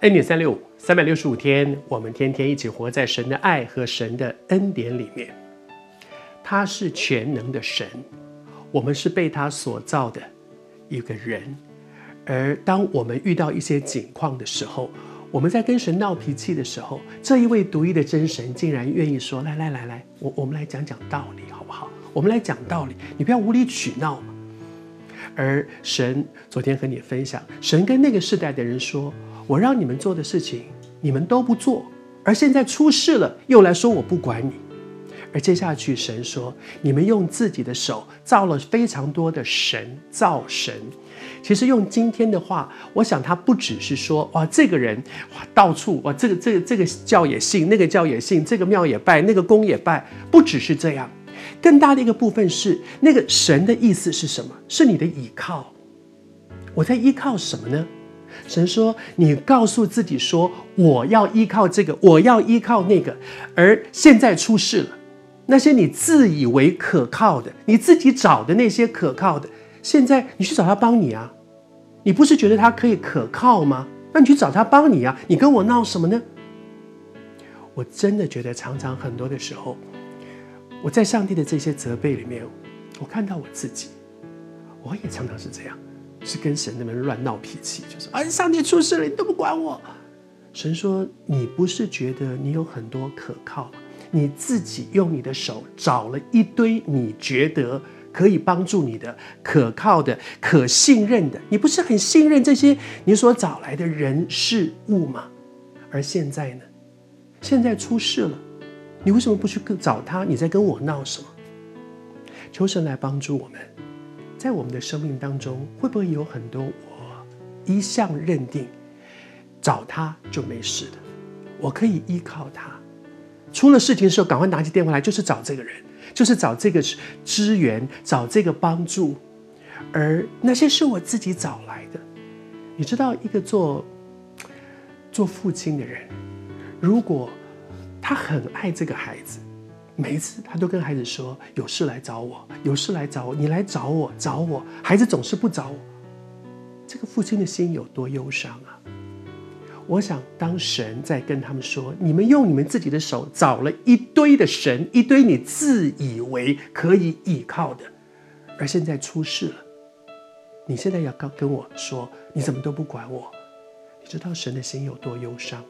恩典三六五，三百六十五天，我们天天一起活在神的爱和神的恩典里面。他是全能的神，我们是被他所造的一个人。而当我们遇到一些境况的时候，我们在跟神闹脾气的时候，这一位独一的真神竟然愿意说：“来来来来，我我们来讲讲道理，好不好？我们来讲道理，你不要无理取闹嘛。”而神昨天和你分享，神跟那个世代的人说。我让你们做的事情，你们都不做，而现在出事了，又来说我不管你。而接下去，神说：你们用自己的手造了非常多的神，造神。其实用今天的话，我想他不只是说哇，这个人哇到处哇，这个这个这个教也信，那个教也信，这个庙也拜，那个宫也拜，不只是这样。更大的一个部分是那个神的意思是什么？是你的依靠。我在依靠什么呢？神说：“你告诉自己说，我要依靠这个，我要依靠那个，而现在出事了。那些你自以为可靠的，你自己找的那些可靠的，现在你去找他帮你啊！你不是觉得他可以可靠吗？那你去找他帮你啊！你跟我闹什么呢？我真的觉得，常常很多的时候，我在上帝的这些责备里面，我看到我自己，我也常常是这样。”是跟神那边乱闹脾气，就是哎，上帝出事了，你都不管我。神说：“你不是觉得你有很多可靠，你自己用你的手找了一堆你觉得可以帮助你的、可靠的、可信任的，你不是很信任这些你所找来的人事物吗？而现在呢？现在出事了，你为什么不去找他？你在跟我闹什么？求神来帮助我们。”在我们的生命当中，会不会有很多我一向认定找他就没事的？我可以依靠他，出了事情的时候赶快拿起电话来，就是找这个人，就是找这个支援，找这个帮助。而那些是我自己找来的。你知道，一个做做父亲的人，如果他很爱这个孩子。每一次，他都跟孩子说：“有事来找我，有事来找我，你来找我，找我。”孩子总是不找我，这个父亲的心有多忧伤啊！我想，当神在跟他们说：“你们用你们自己的手找了一堆的神，一堆你自以为可以依靠的，而现在出事了，你现在要跟跟我说，你怎么都不管我？你知道神的心有多忧伤？”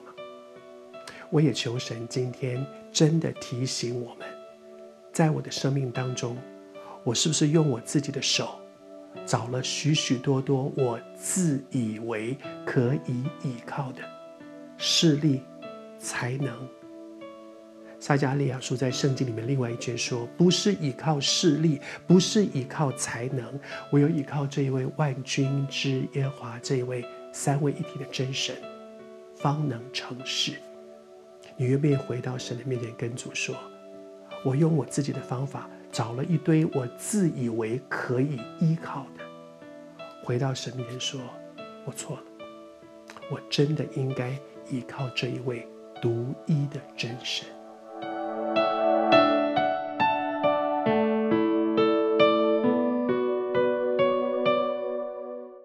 我也求神今天真的提醒我们，在我的生命当中，我是不是用我自己的手找了许许多多我自以为可以依靠的势力、才能？撒迦利亚书在圣经里面另外一句说：“不是依靠势力，不是依靠才能，唯有依靠这一位万军之耶华，这一位三位一体的真神，方能成事。”你愿不愿意回到神的面前，跟主说：“我用我自己的方法找了一堆我自以为可以依靠的，回到神面前说，我错了，我真的应该依靠这一位独一的真神。”